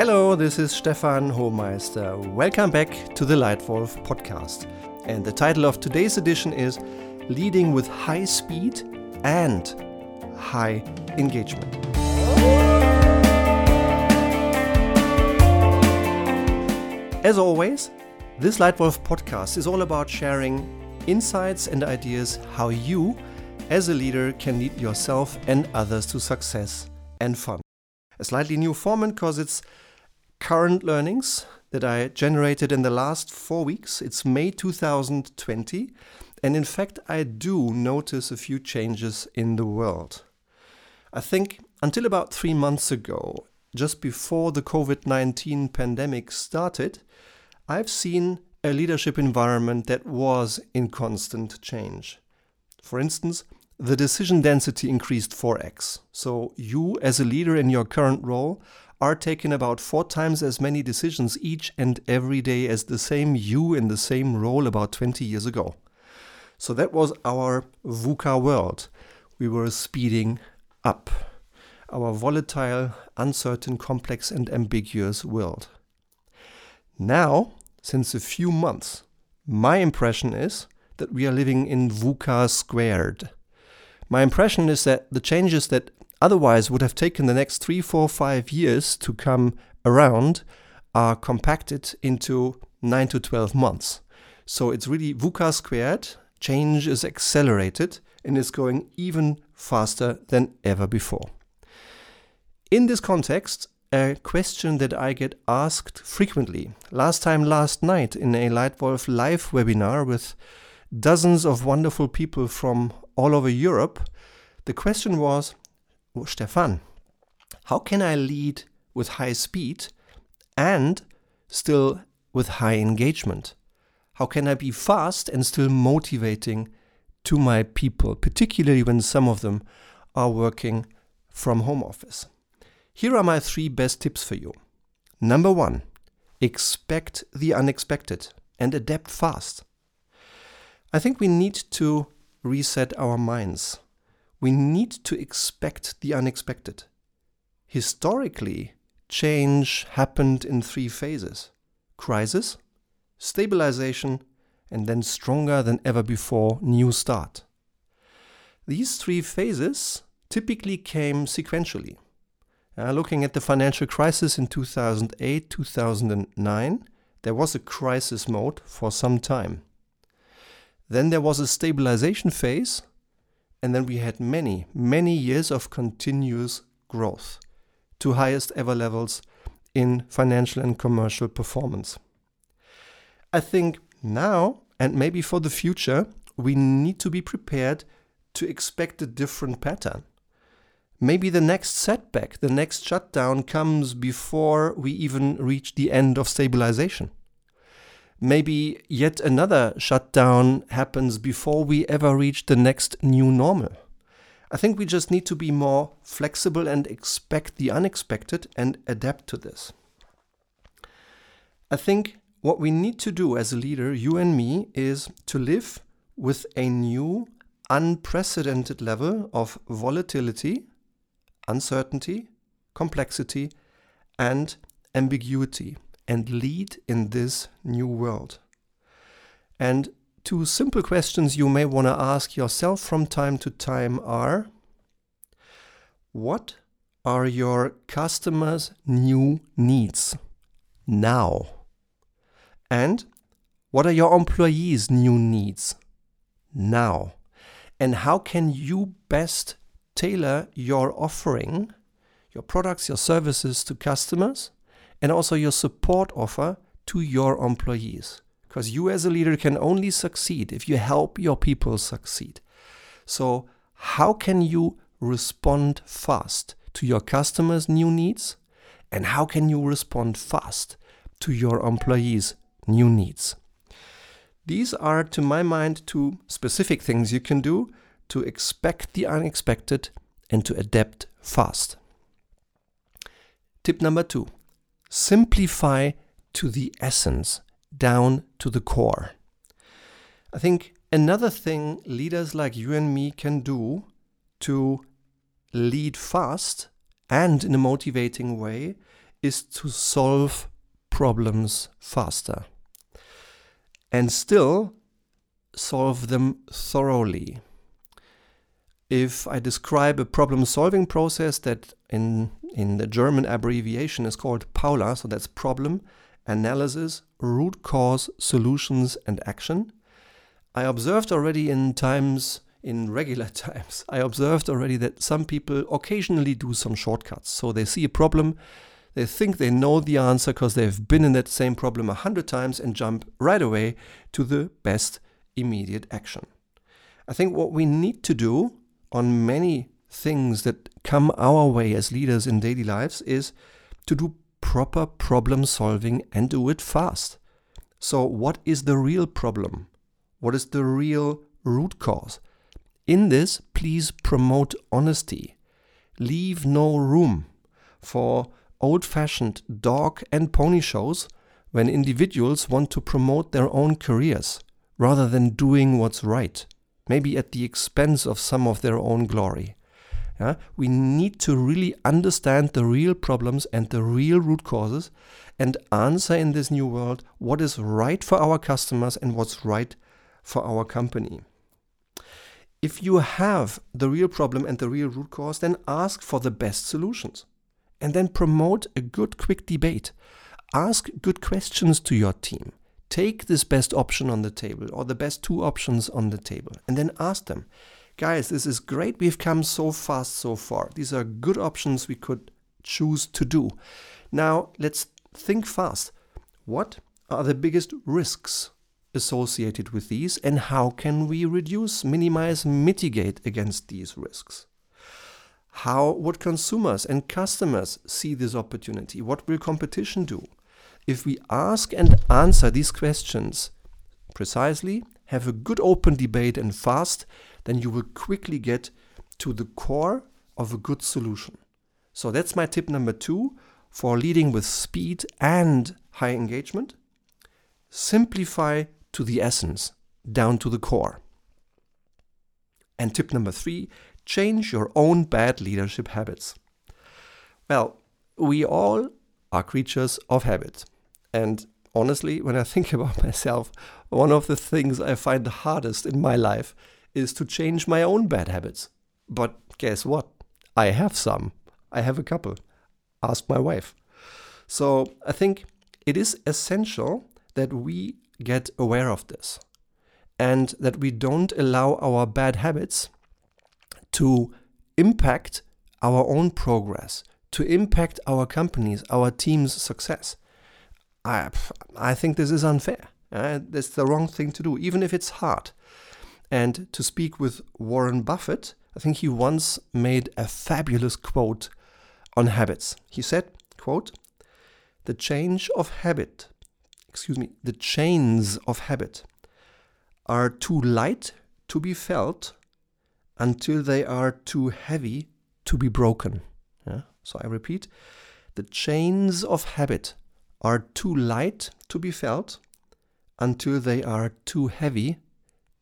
Hello, this is Stefan Homeister. Welcome back to the Leitwolf podcast. And the title of today's edition is Leading with High Speed and High Engagement. As always, this Leitwolf podcast is all about sharing insights and ideas how you, as a leader, can lead yourself and others to success and fun. A slightly new format because it's current learnings that I generated in the last four weeks. It's May 2020. And in fact, I do notice a few changes in the world. I think until about three months ago, just before the COVID 19 pandemic started, I've seen a leadership environment that was in constant change. For instance, the decision density increased 4x. So, you as a leader in your current role are taking about four times as many decisions each and every day as the same you in the same role about 20 years ago. So that was our VUCA world. We were speeding up our volatile, uncertain, complex, and ambiguous world. Now, since a few months, my impression is that we are living in VUCA squared. My impression is that the changes that otherwise would have taken the next three, four, five years to come around are compacted into 9 to 12 months. So it's really VUCA squared. Change is accelerated and is going even faster than ever before. In this context, a question that I get asked frequently, last time last night in a Leitwolf live webinar with dozens of wonderful people from all over Europe, the question was Oh, Stefan, how can I lead with high speed and still with high engagement? How can I be fast and still motivating to my people, particularly when some of them are working from home office? Here are my three best tips for you. Number one, expect the unexpected and adapt fast. I think we need to reset our minds we need to expect the unexpected. Historically, change happened in three phases crisis, stabilization, and then stronger than ever before, new start. These three phases typically came sequentially. Uh, looking at the financial crisis in 2008 2009, there was a crisis mode for some time. Then there was a stabilization phase and then we had many, many years of continuous growth to highest ever levels in financial and commercial performance. I think now, and maybe for the future, we need to be prepared to expect a different pattern. Maybe the next setback, the next shutdown comes before we even reach the end of stabilization maybe yet another shutdown happens before we ever reach the next new normal. I think we just need to be more flexible and expect the unexpected and adapt to this. I think what we need to do as a leader, you and me, is to live with a new, unprecedented level of volatility, uncertainty, complexity, and ambiguity and lead in this new world? And two simple questions you may want to ask yourself from time to time are What are your customers' new needs now? And what are your employees' new needs now? And how can you best tailor your offering, your products, your services to customers and also your support offer to your employees. Because you, as a leader, can only succeed if you help your people succeed. So, how can you respond fast to your customers' new needs? And how can you respond fast to your employees' new needs? These are, to my mind, two specific things you can do to expect the unexpected and to adapt fast. Tip number two simplify to the essence, down to the core. I think another thing leaders like you and me can do to lead fast and in a motivating way is to solve problems faster and still solve them thoroughly. If I describe a problem solving process that in, in the German abbreviation is called PAULA, so that's problem, analysis, root cause, solutions, and action, I observed already in times, in regular times, I observed already that some people occasionally do some shortcuts. So they see a problem, they think they know the answer because they've been in that same problem a hundred times and jump right away to the best immediate action. I think what we need to do on many things that come our way as leaders in daily lives is to do proper problem solving and do it fast. So, what is the real problem? What is the real root cause? In this, please promote honesty. Leave no room for old fashioned dog and pony shows when individuals want to promote their own careers rather than doing what's right, maybe at the expense of some of their own glory. Yeah? We need to really understand the real problems and the real root causes and answer in this new world what is right for our customers and what's right for our company. If you have the real problem and the real root cause, then ask for the best solutions and then promote a good, quick debate. Ask good questions to your team. Take this best option on the table or the best two options on the table and then ask them, guys, this is great. We've come so fast so far. These are good options we could choose to do. Now, let's think fast. What are the biggest risks associated with these and how can we reduce, minimize, mitigate against these risks? How would consumers and customers see this opportunity? What will competition do? If we ask and answer these questions precisely, have a good open debate and fast, then you will quickly get to the core of a good solution. So that's my tip number two for leading with speed and high engagement. Simplify to the essence, down to the core. And tip number three change your own bad leadership habits. Well, we all are creatures of habit. And honestly, when I think about myself, one of the things I find the hardest in my life is to change my own bad habits. But guess what? I have some. I have a couple. Ask my wife. So I think it is essential that we get aware of this and that we don't allow our bad habits to impact our own progress, to impact our companies, our team's success. I, I think this is unfair. Uh, that's the wrong thing to do, even if it's hard. And to speak with Warren Buffett, I think he once made a fabulous quote on habits. He said, quote, the change of habit, excuse me, the chains of habit are too light to be felt until they are too heavy to be broken. Yeah? So I repeat the chains of habit are too light to be felt until they are too heavy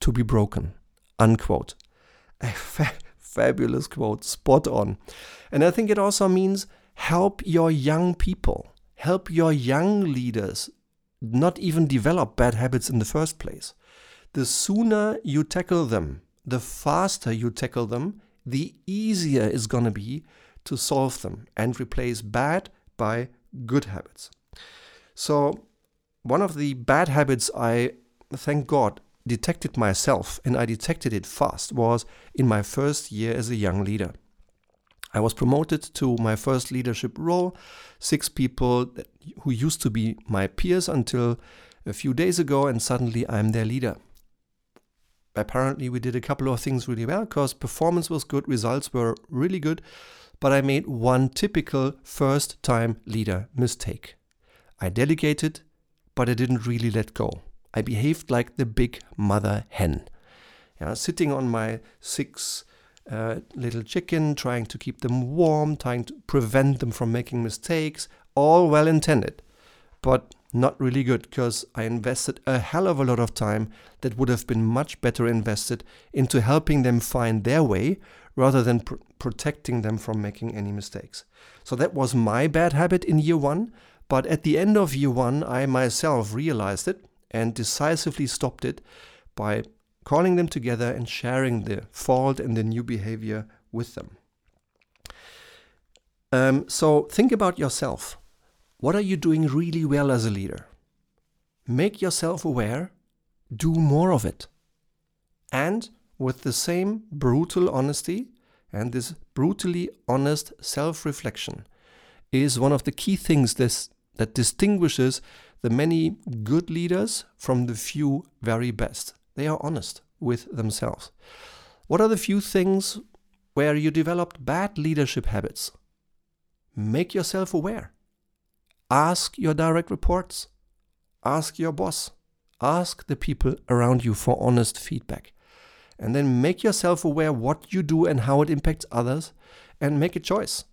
to be broken. Unquote. A fa- fabulous quote, spot on. And I think it also means help your young people, help your young leaders not even develop bad habits in the first place. The sooner you tackle them, the faster you tackle them, the easier it's going to be to solve them and replace bad by good habits. So, one of the bad habits I, thank God, detected myself and I detected it fast was in my first year as a young leader. I was promoted to my first leadership role. Six people who used to be my peers until a few days ago, and suddenly I'm their leader apparently we did a couple of things really well because performance was good, results were really good, but I made one typical first time leader mistake. I delegated, but I didn't really let go. I behaved like the big mother hen. Yeah, sitting on my six uh, little chicken, trying to keep them warm, trying to prevent them from making mistakes, all well intended. But not really good because I invested a hell of a lot of time that would have been much better invested into helping them find their way rather than pr- protecting them from making any mistakes. So that was my bad habit in year one. But at the end of year one, I myself realized it and decisively stopped it by calling them together and sharing the fault and the new behavior with them. Um, so think about yourself. What are you doing really well as a leader? Make yourself aware, do more of it. And with the same brutal honesty and this brutally honest self reflection is one of the key things this, that distinguishes the many good leaders from the few very best. They are honest with themselves. What are the few things where you developed bad leadership habits? Make yourself aware. Ask your direct reports. Ask your boss. Ask the people around you for honest feedback. And then make yourself aware what you do and how it impacts others and make a choice.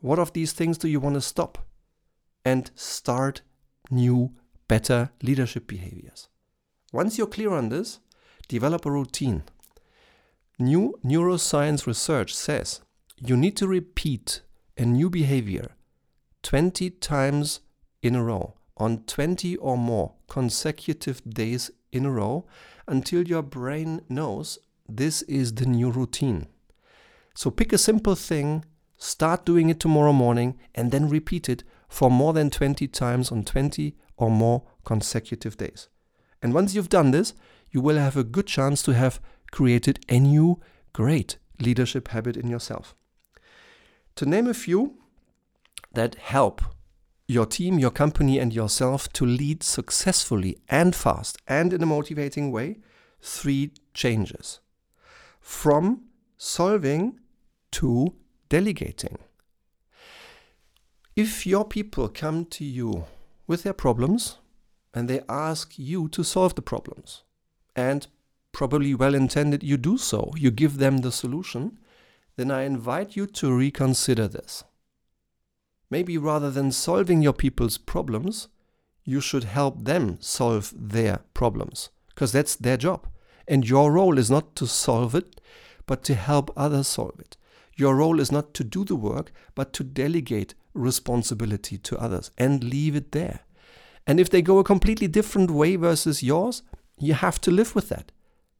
What of these things do you want to stop? And start new, better leadership behaviors. Once you're clear on this, develop a routine. New neuroscience research says you need to repeat a new behavior 20 times in a row on 20 or more consecutive days in a row until your brain knows this is the new routine. So pick a simple thing, start doing it tomorrow morning, and then repeat it for more than 20 times on 20 or more consecutive days. And once you've done this, you will have a good chance to have created a new great leadership habit in yourself. To name a few that help your team, your company, and yourself to lead successfully and fast and in a motivating way, three changes from solving to delegating. If your people come to you with their problems and they ask you to solve the problems, and probably well intended you do so, you give them the solution, then I invite you to reconsider this. Maybe rather than solving your people's problems, you should help them solve their problems, because that's their job. And your role is not to solve it, but to help others solve it. Your role is not to do the work, but to delegate responsibility to others and leave it there. And if they go a completely different way versus yours, you have to live with that.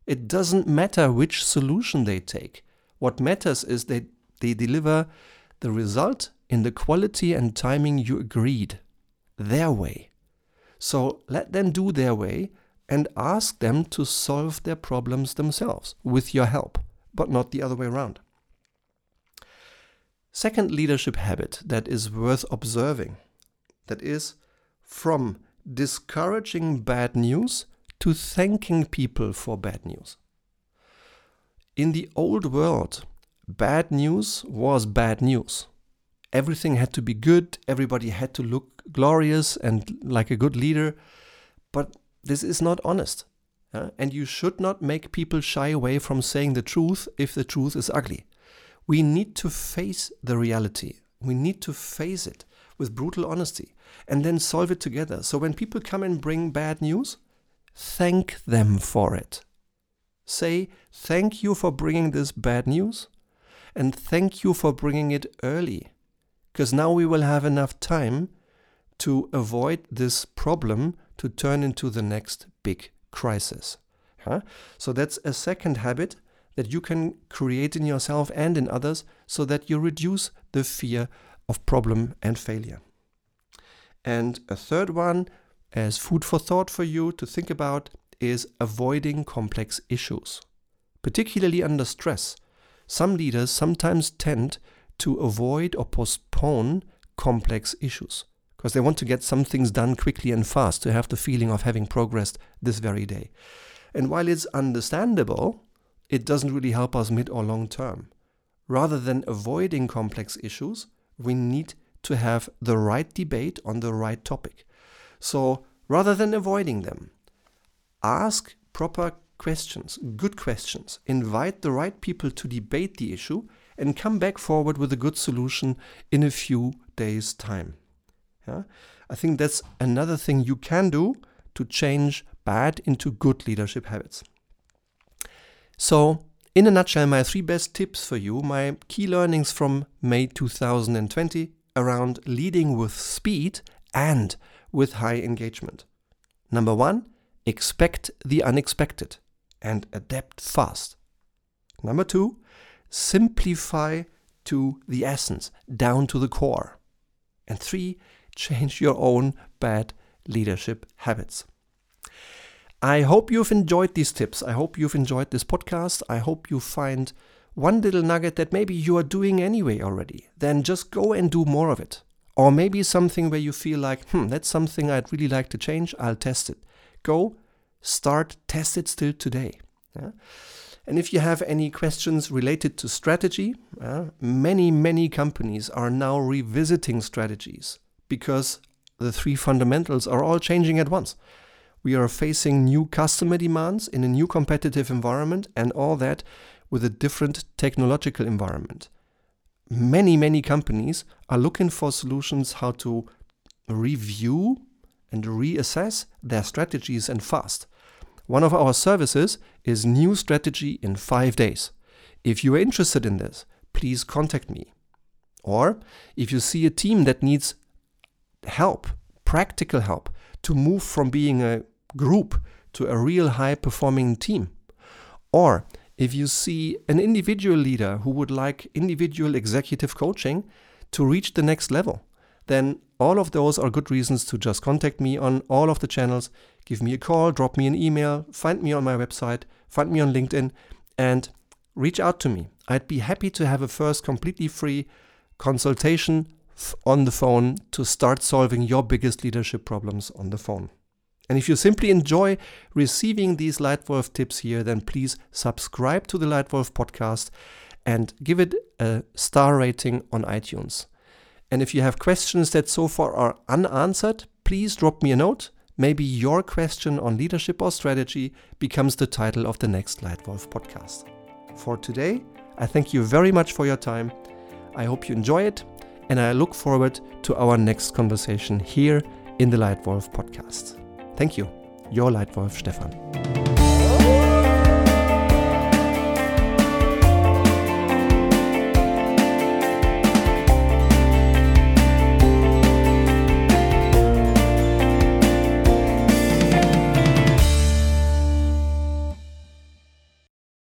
It doesn't matter which solution they take. What matters is that they deliver the result in the quality and timing you agreed, their way. So let them do their way and ask them to solve their problems themselves with your help, but not the other way around. Second leadership habit that is worth observing that is from discouraging bad news to thanking people for bad news. In the old world, bad news was bad news. Everything had to be good, everybody had to look glorious and like a good leader, but this is not honest. And you should not make people shy away from saying the truth if the truth is ugly. We need to face the reality. We need to face it with brutal honesty and then solve it together. So when people come and bring bad news, thank them for it. Say, thank you for bringing this bad news and thank you for bringing it early. Because now we will have enough time to avoid this problem to turn into the next big crisis. Huh? So that's a second habit that you can create in yourself and in others so that you reduce the fear of problem and failure. And a third one, as food for thought for you to think about, is avoiding complex issues. Particularly under stress, some leaders sometimes tend to avoid or postpone complex issues because they want to get some things done quickly and fast to have the feeling of having progressed this very day. And while it's understandable, it doesn't really help us mid or long term. Rather than avoiding complex issues, we need to have the right debate on the right topic. So rather than avoiding them, ask proper questions, good questions, invite the right people to debate the issue, and come back forward with a good solution in a few days' time. Yeah? I think that's another thing you can do to change bad into good leadership habits. So, In a nutshell, my three best tips for you, my key learnings from May 2020 around leading with speed and with high engagement. Number one, expect the unexpected and adapt fast. Number two, simplify to the essence, down to the core. And three, change your own bad leadership habits. I hope you've enjoyed these tips. I hope you've enjoyed this podcast. I hope you find one little nugget that maybe you are doing anyway already. Then just go and do more of it. Or maybe something where you feel like, hmm, that's something I'd really like to change. I'll test it. Go, start, test it still today. Yeah? And if you have any questions related to strategy, uh, many, many companies are now revisiting strategies because the three fundamentals are all changing at once. We are facing new customer demands in a new competitive environment and all that with a different technological environment. Many, many companies are looking for solutions how to review and reassess their strategies and fast. One of our services is New Strategy in 5 days. If you are interested in this, please contact me. Or if you see a team that needs help, practical help, to move from being a group to a real high performing team. Or if you see an individual leader who would like individual executive coaching to reach the next level, then all of those are good reasons to just contact me on all of the channels. Give me a call, drop me an email, find me on my website, find me on LinkedIn, and reach out to me. I'd be happy to have a first completely free consultation on the phone to start solving your biggest leadership problems on the phone. And if you simply enjoy receiving these Leitwolf tips here, then please subscribe to the Leitwolf podcast and give it a star rating on iTunes. And if you have questions that so far are unanswered, please drop me a note. Maybe your question on leadership or strategy becomes the title of the next Leitwolf podcast. For today, I thank you very much for your time. I hope you enjoy it, and I look forward to our next conversation here in the Leitwolf podcast. Thank you, your Leitwolf Stefan.